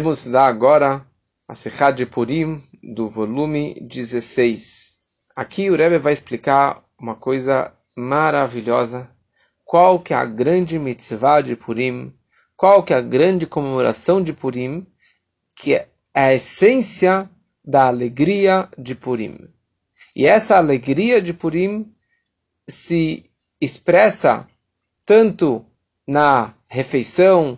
Vamos estudar agora a Sechad de Purim, do volume 16. Aqui o Rebbe vai explicar uma coisa maravilhosa. Qual que é a grande mitzvah de Purim? Qual que é a grande comemoração de Purim? Que é a essência da alegria de Purim. E essa alegria de Purim se expressa tanto na refeição,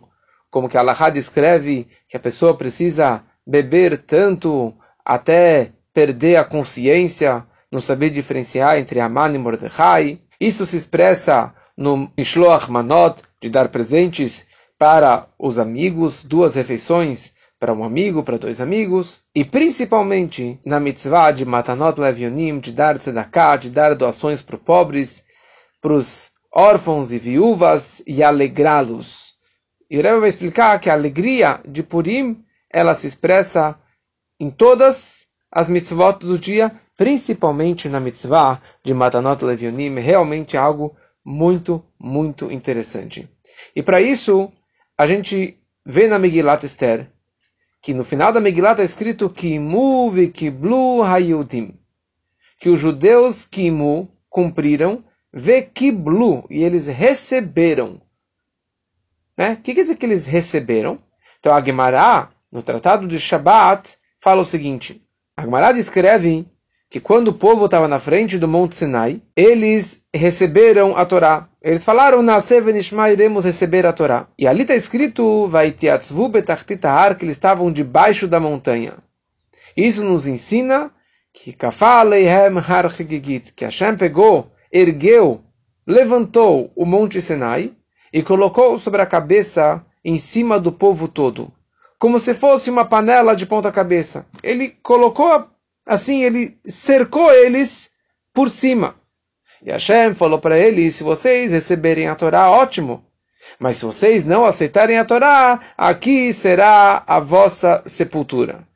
como que Allah descreve que a pessoa precisa beber tanto até perder a consciência, não saber diferenciar entre Aman e Mordecai. Isso se expressa no Mishloach Manot, de dar presentes para os amigos, duas refeições para um amigo, para dois amigos, e principalmente na mitzvah de Matanot Levionim, de dar tzedakah, de dar doações para os pobres, para os órfãos e viúvas e alegrá-los. E o Rebbe vai explicar que a alegria de Purim, ela se expressa em todas as mitzvot do dia, principalmente na mitzvah de Matanot Levionim, realmente algo muito, muito interessante. E para isso, a gente vê na Megillat Esther, que no final da Megillah está escrito Kimu v'kiblu hayudim, que os judeus Kimu cumpriram v'kiblu, e eles receberam. Né? O que quer dizer que eles receberam? Então a Gemara, no Tratado de Shabat, fala o seguinte, a Gemara descreve que quando o povo estava na frente do Monte Sinai, eles receberam a Torá. Eles falaram, Nascevenishma, iremos receber a Torá. E ali está escrito, betachtitahar, que eles estavam debaixo da montanha. Isso nos ensina que Kafaleihem har que Hashem pegou, ergueu, levantou o Monte Sinai e colocou sobre a cabeça em cima do povo todo, como se fosse uma panela de ponta cabeça. Ele colocou assim ele cercou eles por cima. E Hashem falou para eles: se vocês receberem a Torá, ótimo. Mas se vocês não aceitarem a Torá, aqui será a vossa sepultura.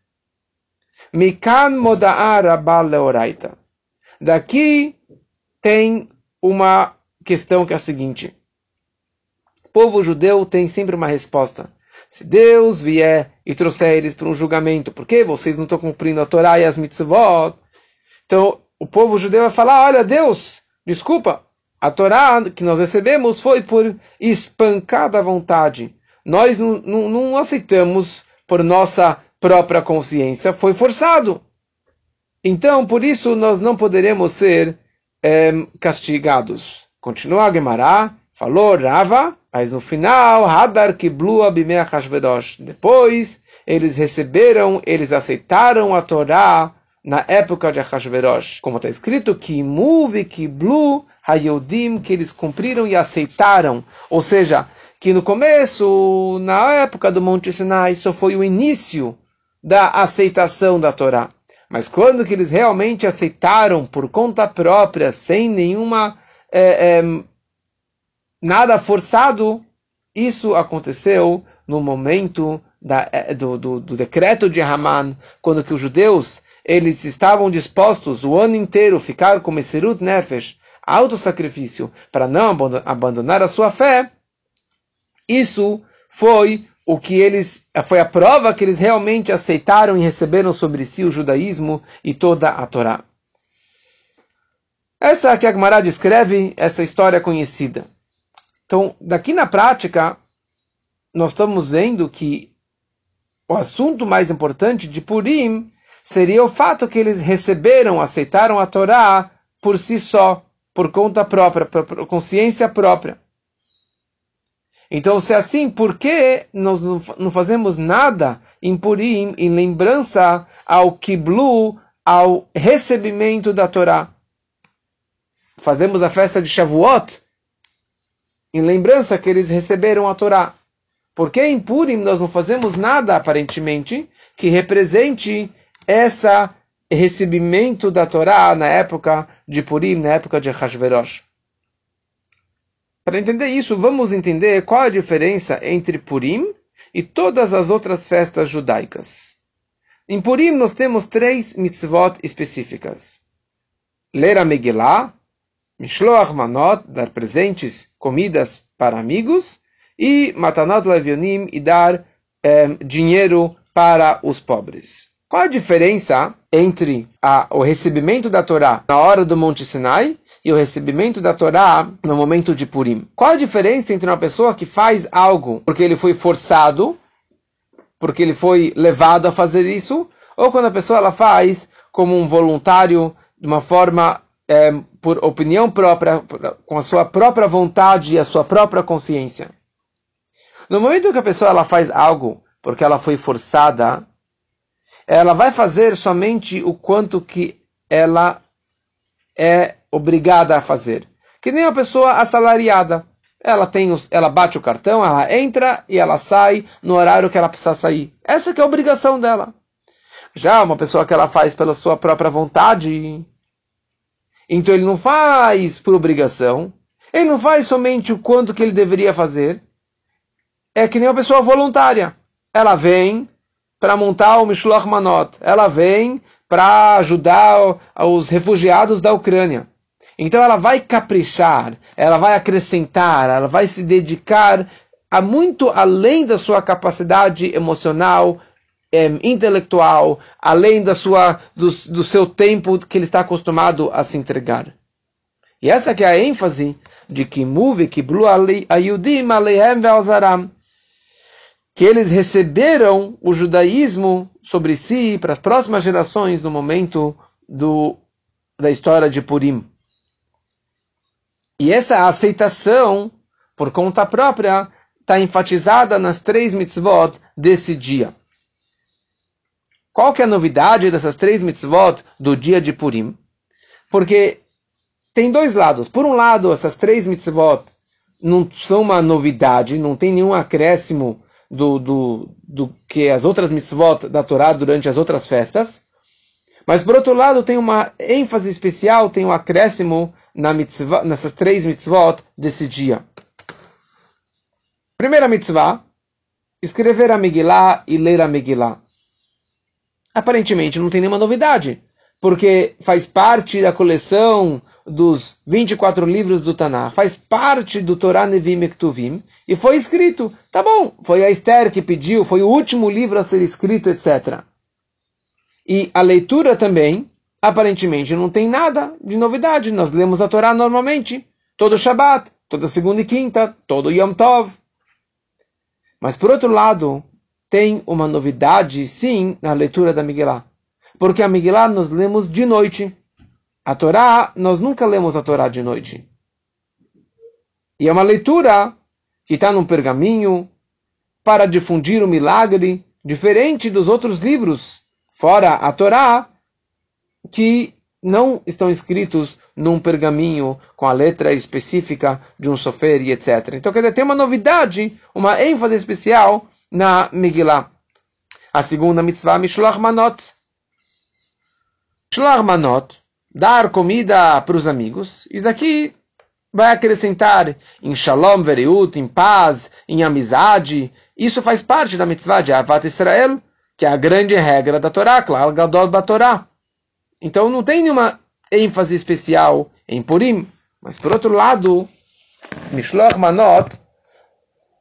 Mikan leoraita. Daqui tem uma questão que é a seguinte. Povo judeu tem sempre uma resposta. Se Deus vier e trouxer eles para um julgamento, porque vocês não estão cumprindo a Torá e as mitzvot, então o povo judeu vai falar: olha, Deus, desculpa, a Torá que nós recebemos foi por espancada vontade. Nós não, não, não aceitamos por nossa própria consciência, foi forçado. Então, por isso, nós não poderemos ser é, castigados. Continua a Gemara, falou Rava, mas no final, Hadar Kiblu Abimea Hashverosh. Depois, eles receberam, eles aceitaram a Torá na época de Hashverosh. Como está escrito, Kimu Kiblu Hayodim, que eles cumpriram e aceitaram. Ou seja, que no começo, na época do Monte Sinai, isso foi o início da aceitação da Torá. Mas quando que eles realmente aceitaram por conta própria, sem nenhuma é, é, nada forçado, isso aconteceu no momento da, eh, do, do, do, decreto de Haman, quando que os judeus eles estavam dispostos o ano inteiro ficar com Meserut Nefesh, auto-sacrifício, para não abandonar a sua fé, isso foi o que eles foi a prova que eles realmente aceitaram e receberam sobre si o judaísmo e toda a Torá. Essa que a Gemara descreve, essa história conhecida. Então, daqui na prática, nós estamos vendo que o assunto mais importante de Purim seria o fato que eles receberam, aceitaram a Torá por si só, por conta própria, por consciência própria. Então, se é assim, por que nós não fazemos nada em Purim, em lembrança ao Kiblu, ao recebimento da Torá? Fazemos a festa de Shavuot, em lembrança que eles receberam a Torá. Porque em Purim nós não fazemos nada, aparentemente, que represente esse recebimento da Torá na época de Purim, na época de Hashverosh. Para entender isso, vamos entender qual a diferença entre Purim e todas as outras festas judaicas. Em Purim nós temos três mitzvot específicas. Ler a Megillah, Mishloach Manot, dar presentes, comidas para amigos, e Matanot Levionim, e dar é, dinheiro para os pobres. Qual a diferença entre a, o recebimento da Torá na hora do Monte Sinai e o recebimento da Torá no momento de Purim? Qual a diferença entre uma pessoa que faz algo porque ele foi forçado, porque ele foi levado a fazer isso, ou quando a pessoa ela faz como um voluntário, de uma forma é, por opinião própria, com a sua própria vontade e a sua própria consciência? No momento que a pessoa ela faz algo porque ela foi forçada, ela vai fazer somente o quanto que ela é obrigada a fazer. Que nem a pessoa assalariada. Ela tem os, ela bate o cartão, ela entra e ela sai no horário que ela precisa sair. Essa que é a obrigação dela. Já uma pessoa que ela faz pela sua própria vontade, então ele não faz por obrigação, ele não faz somente o quanto que ele deveria fazer. É que nem uma pessoa voluntária. Ela vem, para montar o Mishloach Manot. Ela vem para ajudar os refugiados da Ucrânia. Então ela vai caprichar, ela vai acrescentar, ela vai se dedicar a muito além da sua capacidade emocional, é, intelectual, além da sua, do, do seu tempo que ele está acostumado a se entregar. E essa que é a ênfase de que move que Blu Ve'alzaram que eles receberam o judaísmo sobre si para as próximas gerações no momento do, da história de Purim. E essa aceitação, por conta própria, está enfatizada nas três mitzvot desse dia. Qual que é a novidade dessas três mitzvot do dia de Purim? Porque tem dois lados. Por um lado, essas três mitzvot não são uma novidade, não tem nenhum acréscimo do, do, do que as outras mitzvot da Torá durante as outras festas. Mas por outro lado, tem uma ênfase especial, tem um acréscimo na mitzvah, nessas três mitzvot desse dia. Primeira mitzvah, escrever a Megillah e ler a Megillah. Aparentemente não tem nenhuma novidade, porque faz parte da coleção dos 24 livros do Tanakh, faz parte do Torá Nevim Ektuvim, e foi escrito. Tá bom, foi a Esther que pediu, foi o último livro a ser escrito, etc. E a leitura também, aparentemente, não tem nada de novidade. Nós lemos a Torá normalmente, todo Shabbat, toda segunda e quinta, todo Yom Tov. Mas, por outro lado, tem uma novidade, sim, na leitura da Miguelá. Porque a Miguelá nós lemos de noite. A Torá, nós nunca lemos a Torá de noite. E é uma leitura que está num pergaminho para difundir o milagre, diferente dos outros livros, fora a Torá, que não estão escritos num pergaminho com a letra específica de um sofer e etc. Então, quer dizer, tem uma novidade, uma ênfase especial na Megillah. A segunda mitzvah, Mishloach Manot. Mishloach Manot dar comida para os amigos. Isso aqui vai acrescentar em shalom, veriut, em paz, em amizade. Isso faz parte da mitzvah de Avat Israel, que é a grande regra da Torá, Klal Gadol da Torá. Então não tem nenhuma ênfase especial em Purim. Mas por outro lado, Mishloch Manot,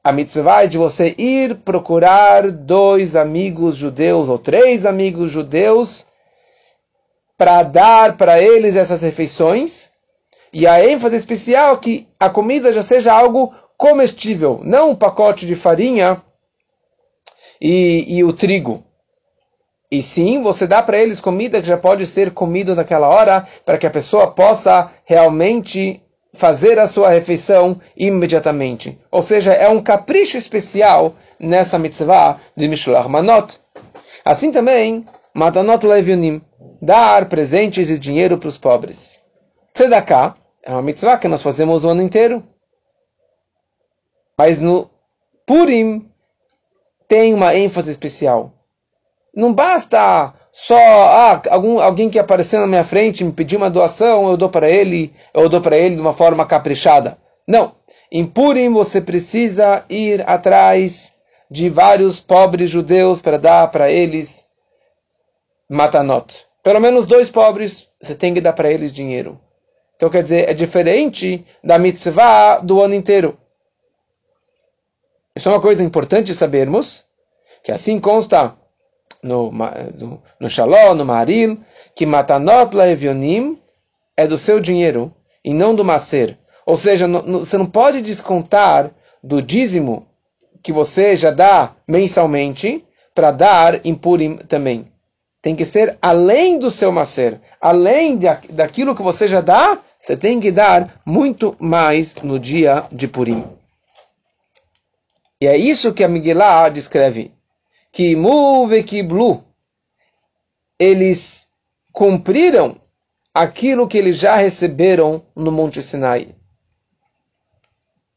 a mitzvah é de você ir procurar dois amigos judeus ou três amigos judeus para dar para eles essas refeições. E a ênfase especial que a comida já seja algo comestível, não um pacote de farinha e, e o trigo. E sim, você dá para eles comida que já pode ser comido naquela hora, para que a pessoa possa realmente fazer a sua refeição imediatamente. Ou seja, é um capricho especial nessa mitzvah de Mishloach Manot. Assim também, Matanot Levionim dar presentes e dinheiro para os pobres. Tzedakah é uma mitzvah que nós fazemos o ano inteiro. Mas no Purim tem uma ênfase especial. Não basta só ah, algum, alguém que apareceu na minha frente me pedir uma doação, eu dou para ele, eu dou para ele de uma forma caprichada. Não. Em Purim você precisa ir atrás de vários pobres judeus para dar para eles matanot pelo menos dois pobres, você tem que dar para eles dinheiro. Então quer dizer, é diferente da mitzvah do ano inteiro. Isso é uma coisa importante sabermos, Que assim consta no, no, no Shalom, no Maril, que Matanot Laevionim é do seu dinheiro e não do Maser. Ou seja, no, no, você não pode descontar do dízimo que você já dá mensalmente para dar em Purim também. Tem que ser além do seu Maser, além de, daquilo que você já dá, você tem que dar muito mais no dia de Purim. E é isso que a Miguelá descreve. Que muve kiblu. Eles cumpriram aquilo que eles já receberam no Monte Sinai.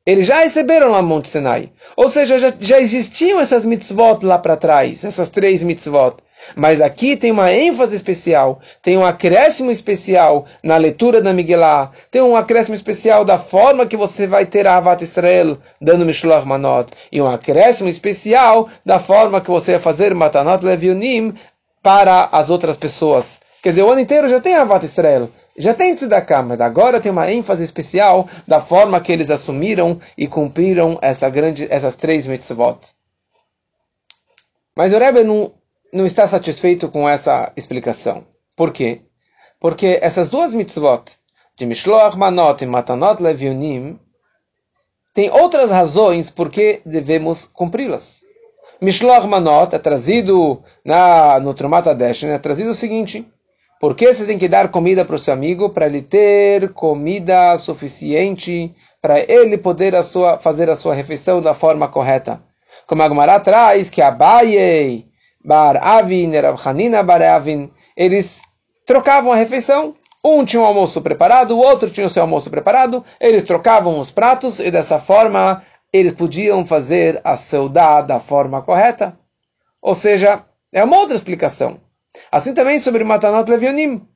Eles já receberam lá no Monte Sinai. Ou seja, já, já existiam essas mitzvot lá para trás, essas três mitzvot. Mas aqui tem uma ênfase especial, tem um acréscimo especial na leitura da Miguelá, tem um acréscimo especial da forma que você vai ter a Avat Israel dando Mishloach Manot, e um acréscimo especial da forma que você vai fazer Matanot Levionim para as outras pessoas. Quer dizer, o ano inteiro já tem a Avat Israel, já tem Tzedakah, mas agora tem uma ênfase especial da forma que eles assumiram e cumpriram essa grande, essas três mitzvot. Mas o Rebbe não não está satisfeito com essa explicação. Por quê? Porque essas duas mitzvot, de Mishloach Manot e Matanot Levionim, tem outras razões por que devemos cumpri-las. Mishloach Manot é trazido na, no Trumat Adeshen, é trazido o seguinte, por que você tem que dar comida para o seu amigo? Para ele ter comida suficiente, para ele poder a sua, fazer a sua refeição da forma correta. Como a Gemara traz que Abaye Bar Avin, Rav Hanina Bar Avin, eles trocavam a refeição. Um tinha o um almoço preparado, o outro tinha o seu almoço preparado, eles trocavam os pratos e dessa forma eles podiam fazer a seudá da forma correta. Ou seja, é uma outra explicação. Assim também sobre Matanot Levionim.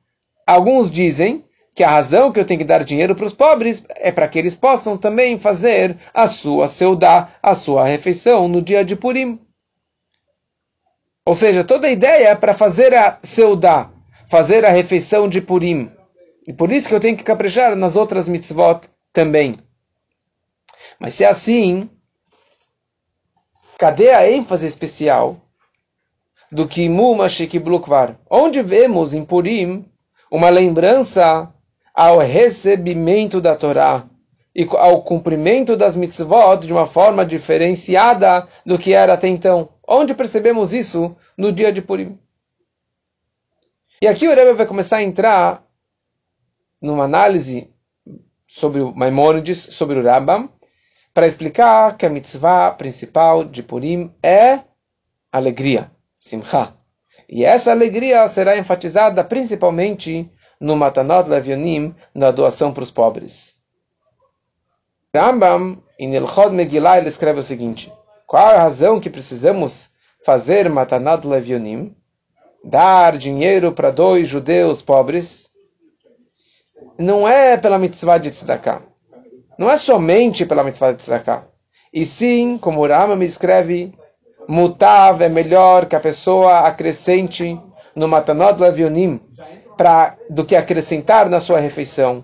Alguns dizem que a razão que eu tenho que dar dinheiro para os pobres é para que eles possam também fazer a sua seudá, a sua refeição no dia de Purim. Ou seja, toda a ideia é para fazer a seudá, fazer a refeição de Purim. E por isso que eu tenho que caprichar nas outras mitzvot também. Mas se é assim, cadê a ênfase especial do Kimu Mashik Blukvar? Onde vemos em Purim uma lembrança ao recebimento da Torá e ao cumprimento das mitzvot de uma forma diferenciada do que era até então. Onde percebemos isso no dia de Purim? E aqui o Rebbe vai começar a entrar numa análise sobre o Maimônides, sobre o Rambam, para explicar que a mitzvah principal de Purim é alegria, simcha. E essa alegria será enfatizada principalmente no Matanot Levionim, na doação para os pobres. Rambam, em Ilchod Megillah, ele escreve o seguinte: qual a razão que precisamos fazer Matanat Levionim? Dar dinheiro para dois judeus pobres? Não é pela mitzvah de tzedakah. Não é somente pela mitzvah de tzedakah. E sim, como o Rama me escreve, mutav é melhor que a pessoa acrescente no Matanot Levionim pra, do que acrescentar na sua refeição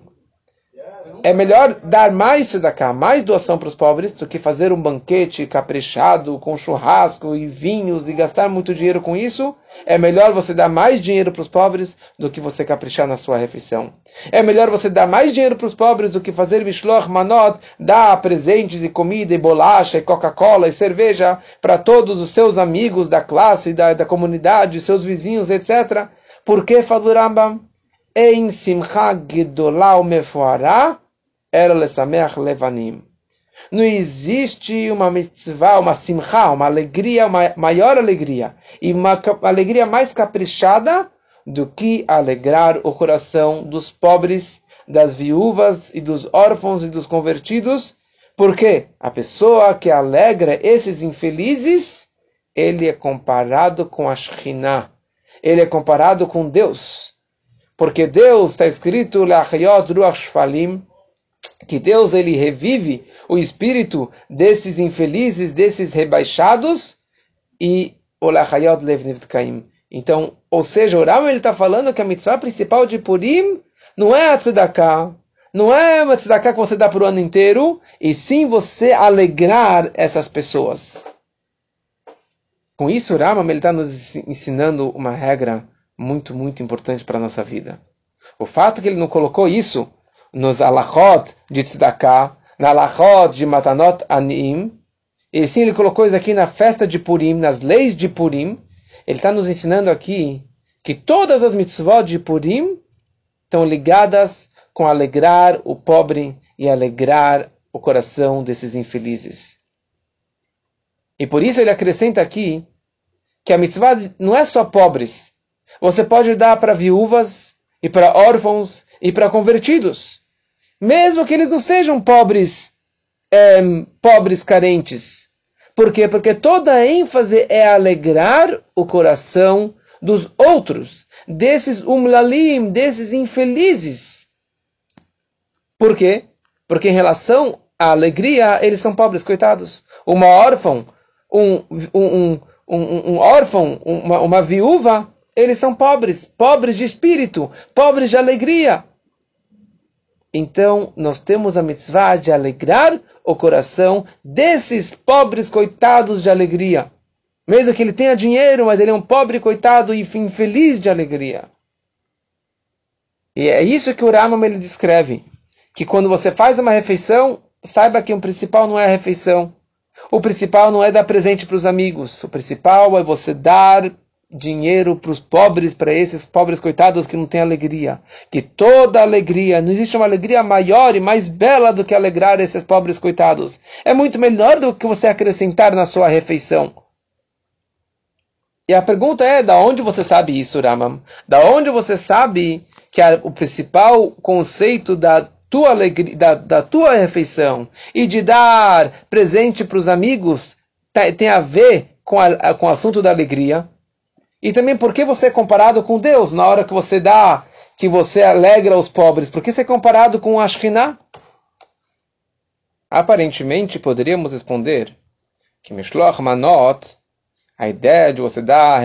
é melhor dar mais tzedakah, mais doação para os pobres, do que fazer um banquete caprichado, com churrasco e vinhos e gastar muito dinheiro com isso. É melhor você dar mais dinheiro para os pobres do que você caprichar na sua refeição. É melhor você dar mais dinheiro para os pobres do que fazer mishloch manot, dar presentes e comida e bolacha e Coca-Cola e cerveja para todos os seus amigos da classe, da, da comunidade, seus vizinhos, etc. Por que, falou Rambam? Em simcha gedolá mefoará era lesameach levanim. Não existe uma mitzvah, uma simcha, uma alegria, uma maior alegria, e uma alegria mais caprichada do que alegrar o coração dos pobres, das viúvas e dos órfãos e dos convertidos, porque a pessoa que alegra esses infelizes, ele é comparado com a Shekhinah, ele é comparado com Deus. Porque Deus está escrito, Lachayot Ruach Shfalim, que Deus ele revive o espírito desses infelizes, desses rebaixados e olachayot levnivtkaim. Então, ou seja, o Ram ele está falando que a mitzvah principal de Purim não é a tzedakah, não é uma tzedakah que você dá para o ano inteiro, e sim você alegrar essas pessoas. Com isso, o Rambam está nos ensinando uma regra muito, muito importante para a nossa vida. O fato que ele não colocou isso nos alachot de tzedakah, na alachot de matanot anim, e sim ele colocou isso aqui na festa de Purim, nas leis de Purim, ele está nos ensinando aqui que todas as mitzvot de Purim estão ligadas com alegrar o pobre e alegrar o coração desses infelizes. E por isso ele acrescenta aqui que a mitzvah não é só pobres. Você pode dar para viúvas e para órfãos e para convertidos, mesmo que eles não sejam pobres, é, pobres carentes. Por quê? Porque toda a ênfase é alegrar o coração dos outros, desses umlalim, desses infelizes. Por quê? Porque em relação à alegria, eles são pobres, coitados. Uma órfã, um, um, um, um órfão, uma, uma viúva, eles são pobres, pobres de espírito, pobres de alegria. Então, nós temos a mitzvah de alegrar o coração desses pobres coitados de alegria. Mesmo que ele tenha dinheiro, mas ele é um pobre coitado e infeliz de alegria. E é isso que o Ramam ele descreve. Que quando você faz uma refeição, saiba que o principal não é a refeição. O principal não é dar presente para os amigos. O principal é você dar dinheiro para os pobres, para esses pobres coitados que não têm alegria. Que toda alegria, não existe uma alegria maior e mais bela do que alegrar esses pobres coitados. É muito melhor do que você acrescentar na sua refeição. E a pergunta é, da onde você sabe isso, Ramam? Da onde você sabe que a, o principal conceito da tua alegria, da, da tua refeição e de dar presente para os amigos tá, tem a ver com, a, com o assunto da alegria? E também por que você é comparado com Deus na hora que você dá, que você alegra os pobres? Por que você é comparado com Ashkinah? Aparentemente, poderíamos responder que Mishloach Manot a ideia de você dar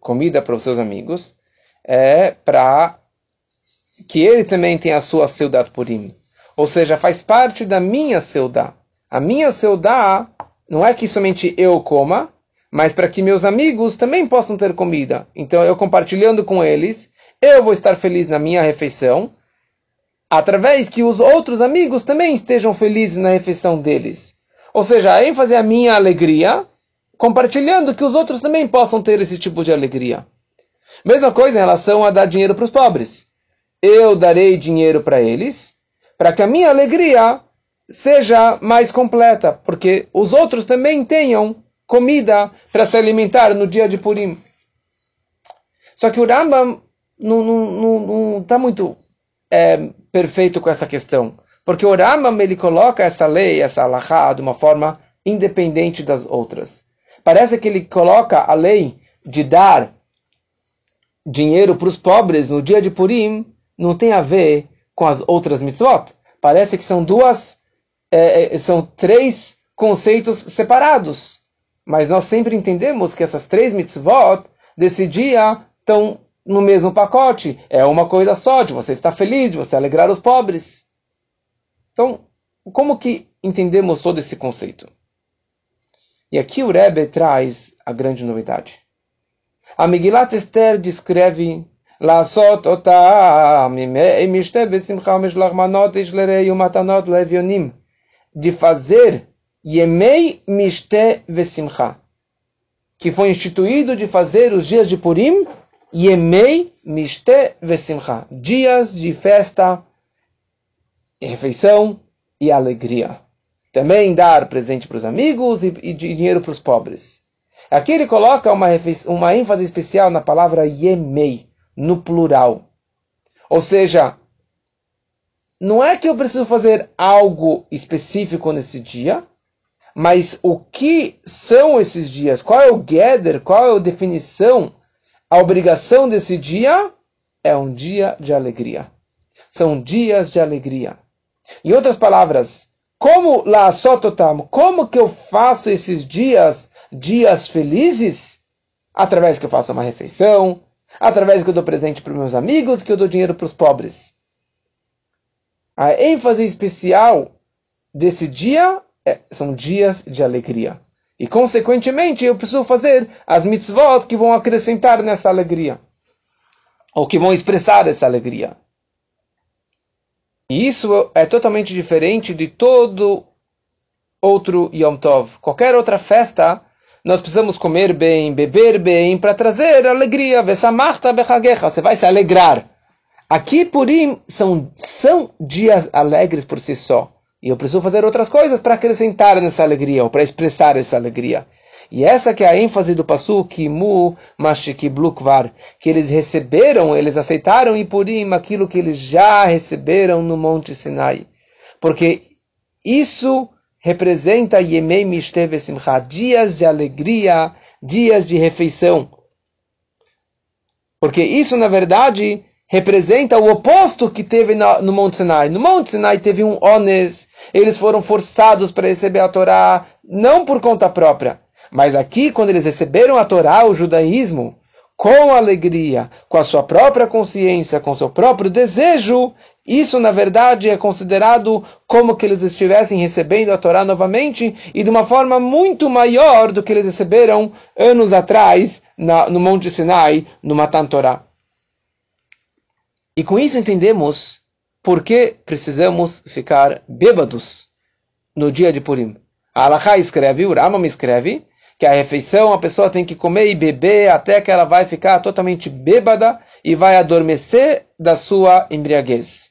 comida para os seus amigos é para que ele também tenha a sua Seudat Purim. Ou seja, faz parte da minha Seudá. A minha Seudá não é que somente eu coma, mas para que meus amigos também possam ter comida. Então, eu compartilhando com eles, eu vou estar feliz na minha refeição, através que os outros amigos também estejam felizes na refeição deles. Ou seja, a ênfase é a minha alegria, compartilhando que os outros também possam ter esse tipo de alegria. Mesma coisa em relação a dar dinheiro para os pobres. Eu darei dinheiro para eles, para que a minha alegria seja mais completa, porque os outros também tenham comida para se alimentar no dia de Purim. Só que o Rambam não está muito é, perfeito com essa questão. Porque o Rambam ele coloca essa lei, essa alahá, de uma forma independente das outras. Parece que ele coloca a lei de dar dinheiro para os pobres no dia de Purim não tem a ver com as outras mitzvot. Parece que são duas, é, é, são três conceitos separados. Mas nós sempre entendemos que essas três mitzvot desse dia estão no mesmo pacote. É uma coisa só, de você estar feliz, de você alegrar os pobres. Então, como que entendemos todo esse conceito? E aqui o Rebbe traz a grande novidade. A Megillat Esther descreve לעשות אותה משתה בשמחה ומשלח מנות איש לרעי ומתנות לאביונים. De fazer Yemei Mishte Vesimcha, que foi instituído de fazer os dias de Purim, Yemei Mishte Vesimcha, dias de festa, refeição e alegria. Também dar presente para os amigos e, e dinheiro para os pobres. Aqui ele coloca uma, uma ênfase especial na palavra Yemei, no plural. Ou seja, não é que eu preciso fazer algo específico nesse dia, mas o que são esses dias? Qual é o gather? Qual é a definição? A obrigação desse dia é um dia de alegria. São dias de alegria. Em outras palavras, como lá sototam, como que eu faço esses dias, dias felizes? Através que eu faço uma refeição, através que eu dou presente para meus amigos, que eu dou dinheiro para os pobres. A ênfase especial desse dia é, são dias de alegria. E, consequentemente, eu preciso fazer as mitzvot que vão acrescentar nessa alegria. Ou que vão expressar essa alegria. E isso é totalmente diferente de todo outro Yom Tov. Qualquer outra festa, nós precisamos comer bem, beber bem, para trazer alegria. Você vai se alegrar. Aqui, Purim, são, são dias alegres por si só. E eu preciso fazer outras coisas para acrescentar nessa alegria, ou para expressar essa alegria. E essa que é a ênfase do Passu, Kimu Mashikiblu que eles receberam, eles aceitaram e Purim aquilo que eles já receberam no Monte Sinai. Porque isso representa Yemei Mishteve Simcha, dias de alegria, dias de refeição. Porque isso, na verdade, representa o oposto que teve no Monte Sinai. No Monte Sinai teve um ones, eles foram forçados para receber a Torá, não por conta própria. Mas aqui, quando eles receberam a Torá, o judaísmo, com alegria, com a sua própria consciência, com seu próprio desejo, isso na verdade é considerado como que eles estivessem recebendo a Torá novamente e de uma forma muito maior do que eles receberam anos atrás na, no Monte Sinai, no Matan Torá. E com isso entendemos por que precisamos ficar bêbados no dia de Purim. A Alaha escreve, o Rama escreve, que a refeição a pessoa tem que comer e beber até que ela vai ficar totalmente bêbada e vai adormecer da sua embriaguez.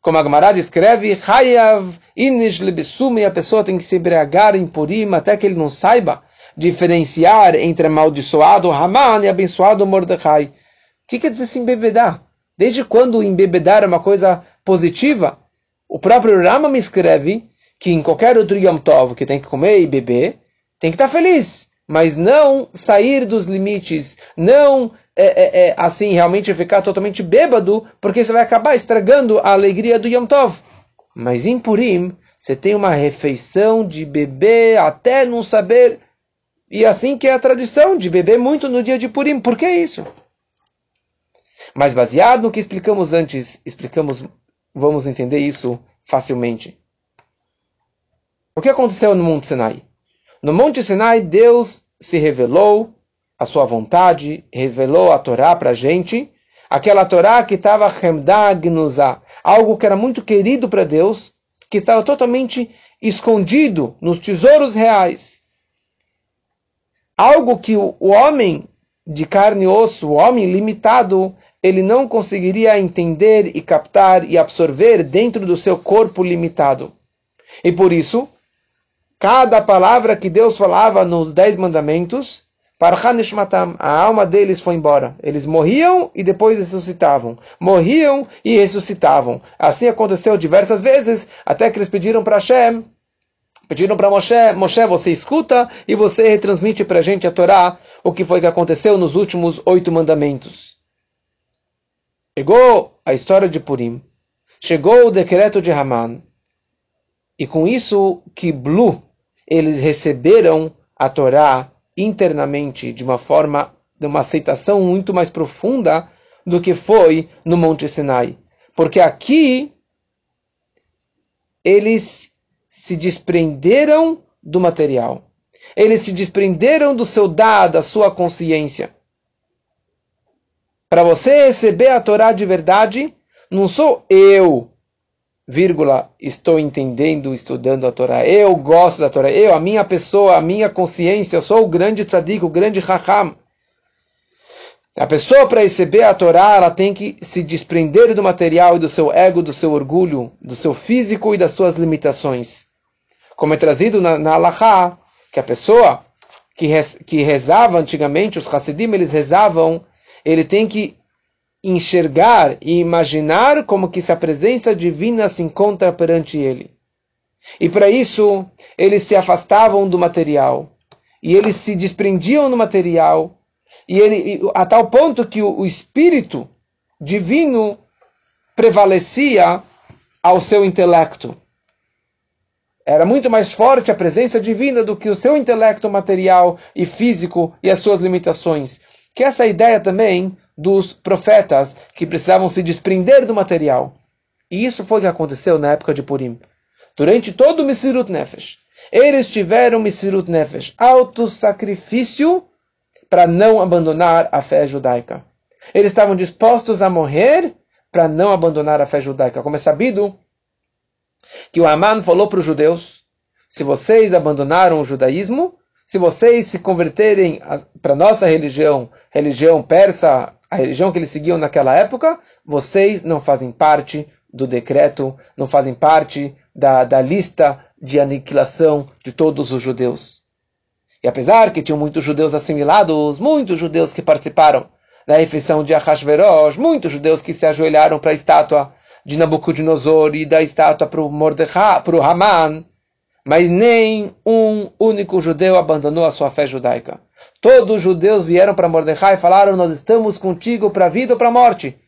Como a Gemara escreve, Hayav inish lebesumi, a pessoa tem que se embriagar em Purim até que ele não saiba diferenciar entre amaldiçoado Haman e abençoado Mordecai. O que quer dizer se embebedar? Desde quando embebedar é uma coisa positiva? O próprio Rama me escreve que em qualquer outro Yom Tov que tem que comer e beber, tem que estar feliz, mas não sair dos limites, não é, é, é, assim realmente ficar totalmente bêbado, porque você vai acabar estragando a alegria do Yom Tov. Mas em Purim, você tem uma refeição de beber até não saber. E assim que é a tradição de beber muito no dia de Purim. Por que isso? Mas baseado no que explicamos antes, explicamos, vamos entender isso facilmente. O que aconteceu no Monte Sinai? No Monte Sinai, Deus se revelou a sua vontade, revelou a Torá para a gente, aquela Torá que estava Hemdagnusa, algo que era muito querido para Deus, que estava totalmente escondido nos tesouros reais. Algo que o homem de carne e osso, o homem limitado, ele não conseguiria entender e captar e absorver dentro do seu corpo limitado. E por isso, cada palavra que Deus falava nos Dez Mandamentos, Parhanishmatam, a alma deles foi embora. Eles morriam e depois ressuscitavam. Morriam e ressuscitavam. Assim aconteceu diversas vezes, até que eles pediram para Hashem, pediram para Moshe, Moshe, você escuta e você retransmite para a gente a Torá, o que foi que aconteceu nos últimos oito mandamentos. Chegou a história de Purim, chegou o decreto de Haman, e com isso, Kiblu, eles receberam a Torá internamente de uma forma, de uma aceitação muito mais profunda do que foi no Monte Sinai. Porque aqui eles se desprenderam do material. Eles se desprenderam do seu dado, da sua consciência. Para você receber a Torá de verdade, não sou eu, vírgula, estou entendendo, estudando a Torá. Eu gosto da Torá. Eu, a minha pessoa, a minha consciência, eu sou o grande tzadik, o grande raham. A pessoa, para receber a Torá, ela tem que se desprender do material e do seu ego, do seu orgulho, do seu físico e das suas limitações. Como é trazido na, na que a pessoa que, que rezava antigamente, os Hasidim, eles rezavam ele tem que enxergar e imaginar como que se a presença divina se encontra perante ele. E para isso, eles se afastavam do material. E eles se desprendiam do material. E ele, a tal ponto que o, o espírito divino prevalecia ao seu intelecto. Era muito mais forte a presença divina do que o seu intelecto material e físico e as suas limitações que essa ideia também dos profetas que precisavam se desprender do material. E isso foi o que aconteceu na época de Purim. Durante todo o Mesirut Nefesh, Eles tiveram Misirut Nefesh, auto-sacrifício para não abandonar a fé judaica. Eles estavam dispostos a morrer para não abandonar a fé judaica. Como é sabido que o Aman falou para os judeus: se vocês abandonaram o judaísmo, se vocês se converterem para nossa religião, religião persa, a religião que eles seguiam naquela época, vocês não fazem parte do decreto, não fazem parte da, da lista de aniquilação de todos os judeus. E apesar que tinham muitos judeus assimilados, muitos judeus que participaram da refeição de Ahasverosh, muitos judeus que se ajoelharam para a estátua de Nabucodonosor e da estátua para o Haman, mas nem um único judeu abandonou a sua fé judaica. Todos os judeus vieram para Mordecai e falaram: Nós estamos contigo para a vida ou para a morte.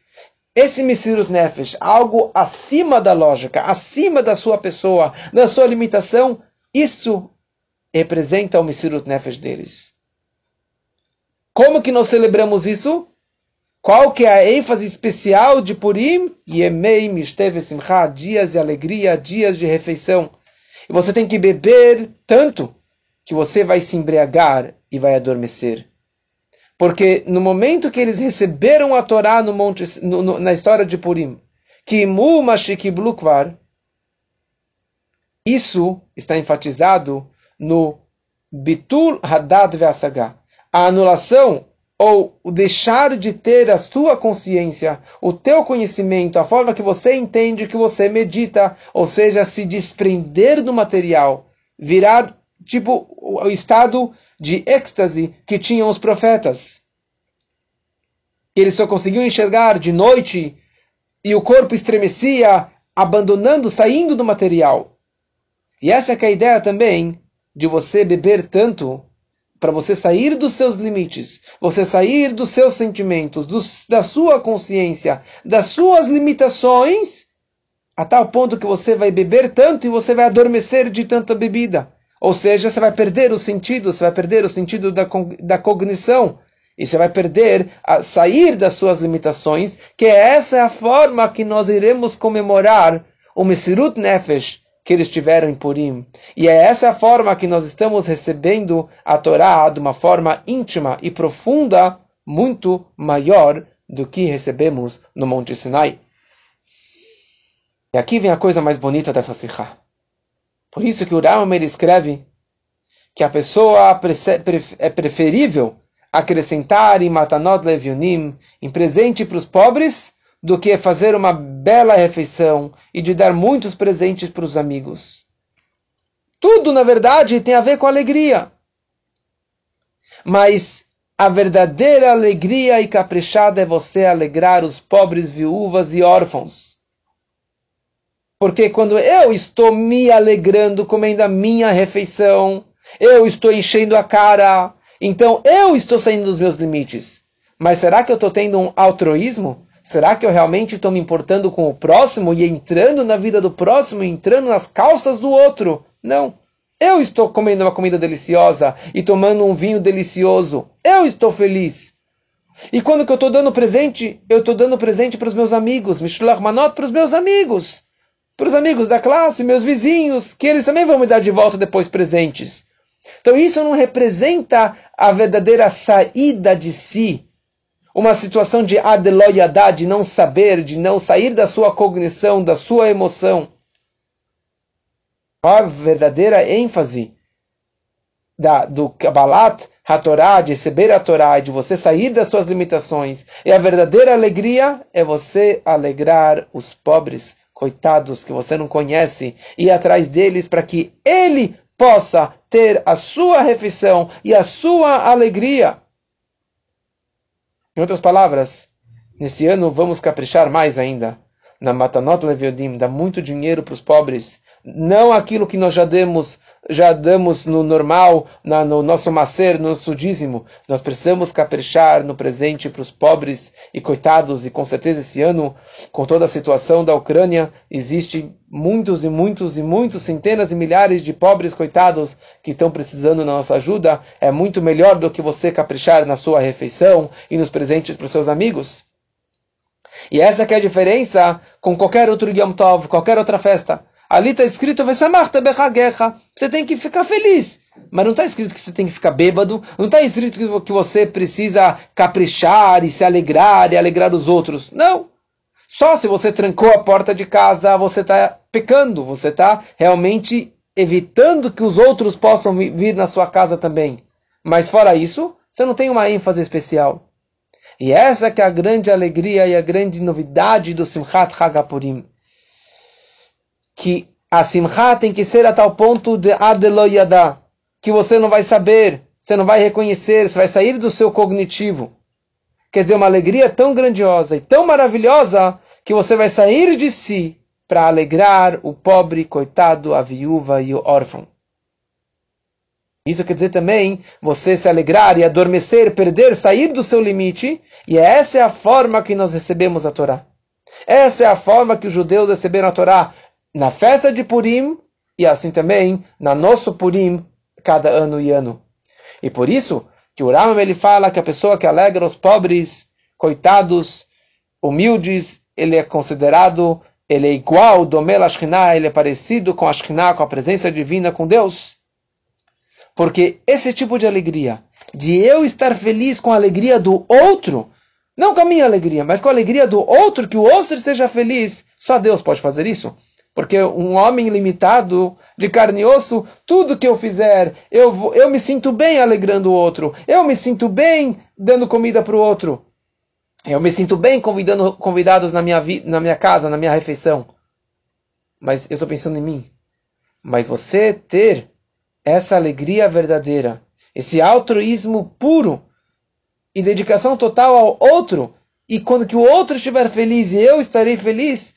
Esse Messirut Nefesh, algo acima da lógica, acima da sua pessoa, da sua limitação, isso representa o Messirut Nefesh deles. Como que nós celebramos isso? Qual que é a ênfase especial de Purim? Yemei Mishteve Simcha, dias de alegria, dias de refeição. E você tem que beber tanto que você vai se embriagar e vai adormecer. Porque no momento que eles receberam a Torá no monte, no, no, na história de Purim, que Blukvar, isso está enfatizado no Bitul Hadad Ve'asagah a anulação ou o deixar de ter a sua consciência, o teu conhecimento, a forma que você entende, que você medita, ou seja, se desprender do material, virar tipo o estado de êxtase que tinham os profetas. Eles só conseguiam enxergar de noite e o corpo estremecia, abandonando, saindo do material. E essa é a ideia também de você beber tanto para você sair dos seus limites, você sair dos seus sentimentos, dos, da sua consciência, das suas limitações, a tal ponto que você vai beber tanto e você vai adormecer de tanta bebida. Ou seja, você vai perder o sentido, você vai perder o sentido da, da cognição. E você vai perder, a sair das suas limitações, que essa é a forma que nós iremos comemorar o Mesirut Nefesh, que eles tiveram em Purim. E é essa forma que nós estamos recebendo a Torá de uma forma íntima e profunda, muito maior do que recebemos no Monte Sinai. E aqui vem a coisa mais bonita dessa Sikha. Por isso que o Rambam escreve que a pessoa é preferível acrescentar em Matanot Levionim, em presente para os pobres, do que fazer uma bela refeição e de dar muitos presentes para os amigos. Tudo, na verdade, tem a ver com alegria. Mas a verdadeira alegria e caprichada é você alegrar os pobres viúvas e órfãos. Porque quando eu estou me alegrando comendo a minha refeição, eu estou enchendo a cara, então eu estou saindo dos meus limites. Mas será que eu estou tendo um altruísmo? Será que eu realmente estou me importando com o próximo e entrando na vida do próximo, entrando nas calças do outro? Não. Eu estou comendo uma comida deliciosa e tomando um vinho delicioso. Eu estou feliz. E quando que eu estou dando presente, eu estou dando presente para os meus amigos, Mishlach Manot para os meus amigos, para os amigos da classe, meus vizinhos, que eles também vão me dar de volta depois presentes. Então isso não representa a verdadeira saída de si, uma situação de adeloyadá, de não saber, de não sair da sua cognição, da sua emoção. A verdadeira ênfase da, do Kabbalat HaTorah, de receber a Torá, de você sair das suas limitações. E a verdadeira alegria é você alegrar os pobres, coitados, que você não conhece, e ir atrás deles para que ele possa ter a sua refeição e a sua alegria. Em outras palavras, nesse ano vamos caprichar mais ainda. Na Matanot Leviodim, dá muito dinheiro para os pobres. Não aquilo que nós já demos, já damos no normal, na, no nosso macer, no nosso dízimo. Nós precisamos caprichar no presente para os pobres e coitados. E com certeza esse ano, com toda a situação da Ucrânia, existe muitos e muitos e muitos, centenas e milhares de pobres coitados que estão precisando da nossa ajuda, é muito melhor do que você caprichar na sua refeição e nos presentes para os seus amigos. E essa é a diferença com qualquer outro Yom Tov, qualquer outra festa. Ali está escrito, você tem que ficar feliz. Mas não está escrito que você tem que ficar bêbado, não está escrito que você precisa caprichar e se alegrar e alegrar os outros. Não. Só se você trancou a porta de casa, você está pecando, você está realmente evitando que os outros possam vir na sua casa também. Mas fora isso, você não tem uma ênfase especial. E essa que é a grande alegria e a grande novidade do Simchat Hagapurim. Que a Simchat tem que ser a tal ponto de Adeloyada, que você não vai saber, você não vai reconhecer, você vai sair do seu cognitivo. Quer dizer, uma alegria tão grandiosa e tão maravilhosa que você vai sair de si para alegrar o pobre, coitado, a viúva e o órfão. Isso quer dizer também você se alegrar e adormecer, perder, sair do seu limite. E essa é a forma que nós recebemos a Torá. Essa é a forma que os judeus receberam a Torá na festa de Purim e assim também na nosso Purim, cada ano e ano. E por isso que o Rambam ele fala que a pessoa que alegra os pobres, coitados, humildes, ele é considerado, ele é igual, Domel Ashkinah, ele é parecido com Ashkinah, com a presença divina, com Deus. Porque esse tipo de alegria, de eu estar feliz com a alegria do outro, não com a minha alegria, mas com a alegria do outro, que o outro seja feliz, só Deus pode fazer isso. Porque um homem limitado, de carne e osso, tudo que eu fizer, eu, vou, eu me sinto bem alegrando o outro. Eu me sinto bem dando comida para o outro. Eu me sinto bem convidando convidados na minha, na minha casa, na minha refeição. Mas eu estou pensando em mim. Mas você ter essa alegria verdadeira, esse altruísmo puro e dedicação total ao outro, e quando que o outro estiver feliz e eu estarei feliz,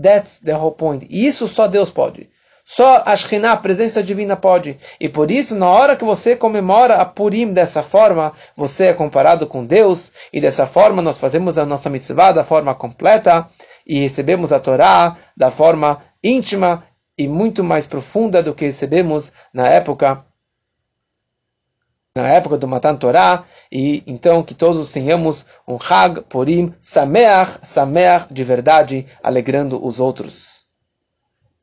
that's the whole point. Isso só Deus pode. Só a a presença divina, pode. E por isso, na hora que você comemora a Purim dessa forma, você é comparado com Deus, e dessa forma nós fazemos a nossa mitzvah da forma completa, e recebemos a Torá da forma íntima e muito mais profunda do que recebemos na época na época do Matan Torah, e então que todos tenhamos um Hag Purim Sameach, Sameach de verdade, alegrando os outros.